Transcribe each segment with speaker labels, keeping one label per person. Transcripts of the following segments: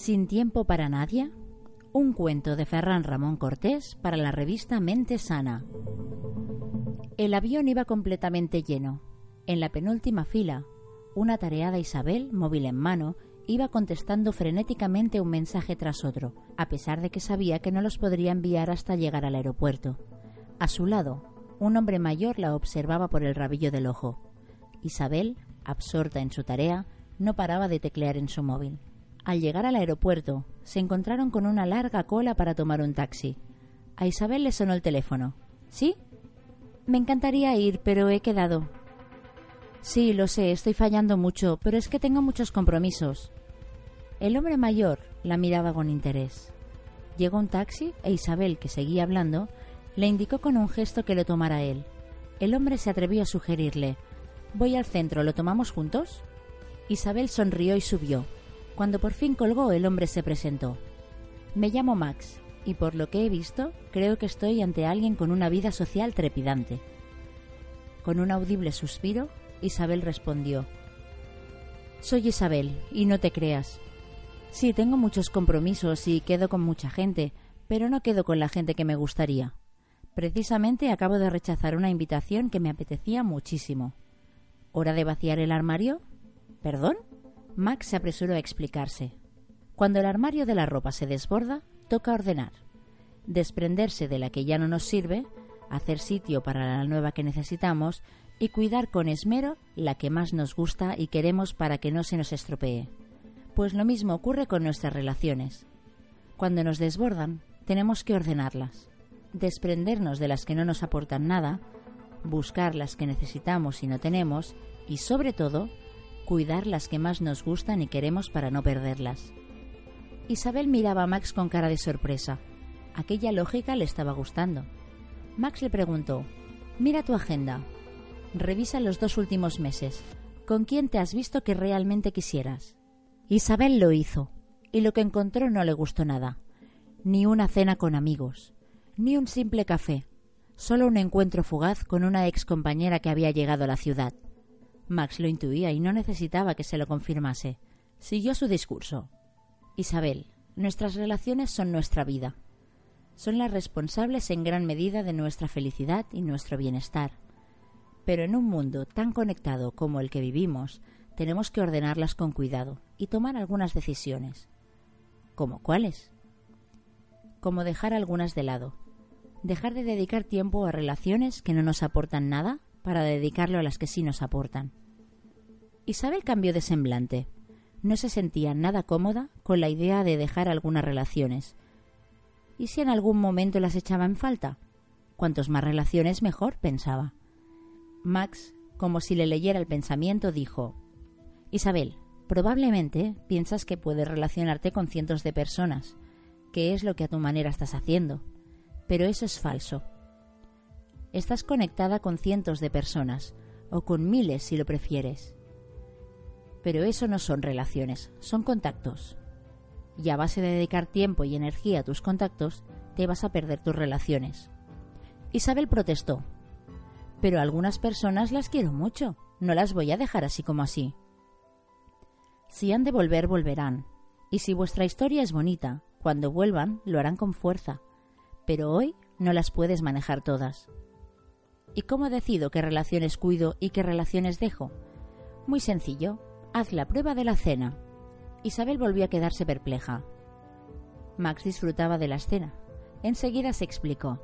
Speaker 1: Sin tiempo para nadie, un cuento de Ferran Ramón Cortés para la revista Mente Sana. El avión iba completamente lleno. En la penúltima fila, una tareada Isabel, móvil en mano, iba contestando frenéticamente un mensaje tras otro, a pesar de que sabía que no los podría enviar hasta llegar al aeropuerto. A su lado, un hombre mayor la observaba por el rabillo del ojo. Isabel, absorta en su tarea, no paraba de teclear en su móvil. Al llegar al aeropuerto, se encontraron con una larga cola para tomar un taxi. A Isabel le sonó el teléfono. ¿Sí? Me encantaría ir, pero he quedado. Sí, lo sé, estoy fallando mucho, pero es que tengo muchos compromisos. El hombre mayor la miraba con interés. Llegó un taxi e Isabel, que seguía hablando, le indicó con un gesto que lo tomara él. El hombre se atrevió a sugerirle Voy al centro, ¿lo tomamos juntos? Isabel sonrió y subió. Cuando por fin colgó, el hombre se presentó. Me llamo Max, y por lo que he visto, creo que estoy ante alguien con una vida social trepidante. Con un audible suspiro, Isabel respondió Soy Isabel, y no te creas. Sí, tengo muchos compromisos y quedo con mucha gente, pero no quedo con la gente que me gustaría. Precisamente acabo de rechazar una invitación que me apetecía muchísimo. ¿Hora de vaciar el armario? ¿Perdón? Max se apresuró a explicarse. Cuando el armario de la ropa se desborda, toca ordenar. Desprenderse de la que ya no nos sirve, hacer sitio para la nueva que necesitamos y cuidar con esmero la que más nos gusta y queremos para que no se nos estropee. Pues lo mismo ocurre con nuestras relaciones. Cuando nos desbordan, tenemos que ordenarlas, desprendernos de las que no nos aportan nada, buscar las que necesitamos y no tenemos, y sobre todo, cuidar las que más nos gustan y queremos para no perderlas. Isabel miraba a Max con cara de sorpresa. Aquella lógica le estaba gustando. Max le preguntó, Mira tu agenda. Revisa los dos últimos meses. ¿Con quién te has visto que realmente quisieras? Isabel lo hizo, y lo que encontró no le gustó nada. Ni una cena con amigos, ni un simple café, solo un encuentro fugaz con una ex compañera que había llegado a la ciudad. Max lo intuía y no necesitaba que se lo confirmase. Siguió su discurso. Isabel, nuestras relaciones son nuestra vida. Son las responsables en gran medida de nuestra felicidad y nuestro bienestar. Pero en un mundo tan conectado como el que vivimos, tenemos que ordenarlas con cuidado y tomar algunas decisiones. ¿Como cuáles? Como dejar algunas de lado. Dejar de dedicar tiempo a relaciones que no nos aportan nada para dedicarlo a las que sí nos aportan. Isabel cambió de semblante. No se sentía nada cómoda con la idea de dejar algunas relaciones. ¿Y si en algún momento las echaba en falta? Cuantos más relaciones mejor, pensaba. Max, como si le leyera el pensamiento, dijo Isabel, probablemente piensas que puedes relacionarte con cientos de personas, que es lo que a tu manera estás haciendo. Pero eso es falso. Estás conectada con cientos de personas, o con miles si lo prefieres. Pero eso no son relaciones, son contactos. Y a base de dedicar tiempo y energía a tus contactos, te vas a perder tus relaciones. Isabel protestó. Pero algunas personas las quiero mucho, no las voy a dejar así como así. Si han de volver, volverán. Y si vuestra historia es bonita, cuando vuelvan, lo harán con fuerza. Pero hoy no las puedes manejar todas. ¿Y cómo decido qué relaciones cuido y qué relaciones dejo? Muy sencillo, Haz la prueba de la cena. Isabel volvió a quedarse perpleja. Max disfrutaba de la escena. Enseguida se explicó.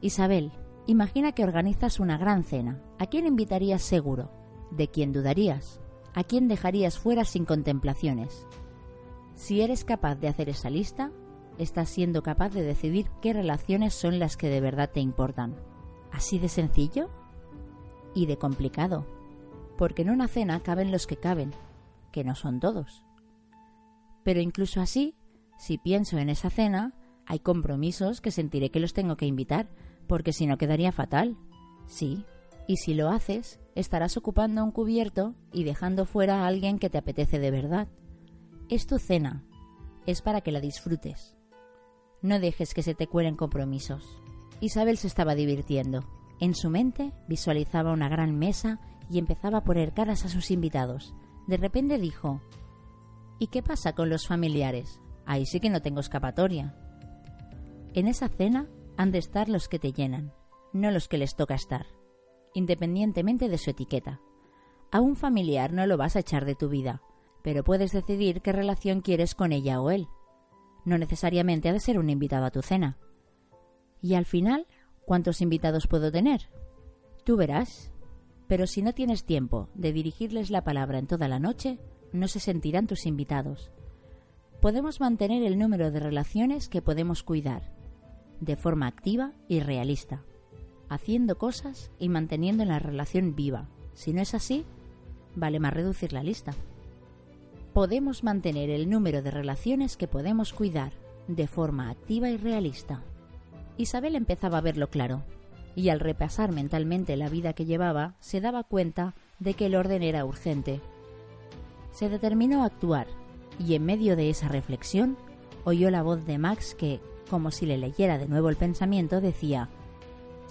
Speaker 1: Isabel, imagina que organizas una gran cena. ¿A quién invitarías seguro? ¿De quién dudarías? ¿A quién dejarías fuera sin contemplaciones? Si eres capaz de hacer esa lista, estás siendo capaz de decidir qué relaciones son las que de verdad te importan. ¿Así de sencillo? y de complicado, porque en una cena caben los que caben, que no son todos. Pero incluso así, si pienso en esa cena, hay compromisos que sentiré que los tengo que invitar, porque si no quedaría fatal. Sí, y si lo haces, estarás ocupando un cubierto y dejando fuera a alguien que te apetece de verdad. Es tu cena, es para que la disfrutes. No dejes que se te cuelen compromisos. Isabel se estaba divirtiendo. En su mente visualizaba una gran mesa y empezaba a poner caras a sus invitados. De repente dijo ¿Y qué pasa con los familiares? Ahí sí que no tengo escapatoria. En esa cena han de estar los que te llenan, no los que les toca estar, independientemente de su etiqueta. A un familiar no lo vas a echar de tu vida, pero puedes decidir qué relación quieres con ella o él. No necesariamente ha de ser un invitado a tu cena. Y al final, ¿cuántos invitados puedo tener? Tú verás. Pero si no tienes tiempo de dirigirles la palabra en toda la noche, no se sentirán tus invitados. Podemos mantener el número de relaciones que podemos cuidar, de forma activa y realista, haciendo cosas y manteniendo la relación viva. Si no es así, vale más reducir la lista. Podemos mantener el número de relaciones que podemos cuidar, de forma activa y realista. Isabel empezaba a verlo claro, y al repasar mentalmente la vida que llevaba, se daba cuenta de que el orden era urgente. Se determinó a actuar, y en medio de esa reflexión, oyó la voz de Max que, como si le leyera de nuevo el pensamiento, decía,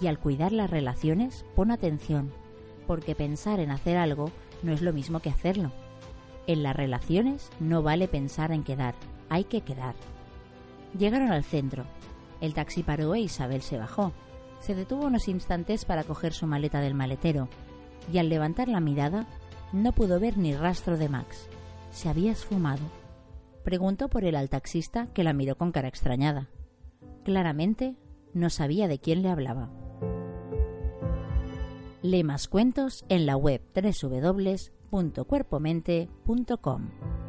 Speaker 1: y al cuidar las relaciones, pon atención, porque pensar en hacer algo no es lo mismo que hacerlo. En las relaciones no vale pensar en quedar, hay que quedar. Llegaron al centro. El taxi paró e Isabel se bajó. Se detuvo unos instantes para coger su maleta del maletero, y al levantar la mirada no pudo ver ni rastro de Max. Se había esfumado. Preguntó por él al taxista, que la miró con cara extrañada. Claramente no sabía de quién le hablaba. Lee más cuentos en la web www.cuerpomente.com.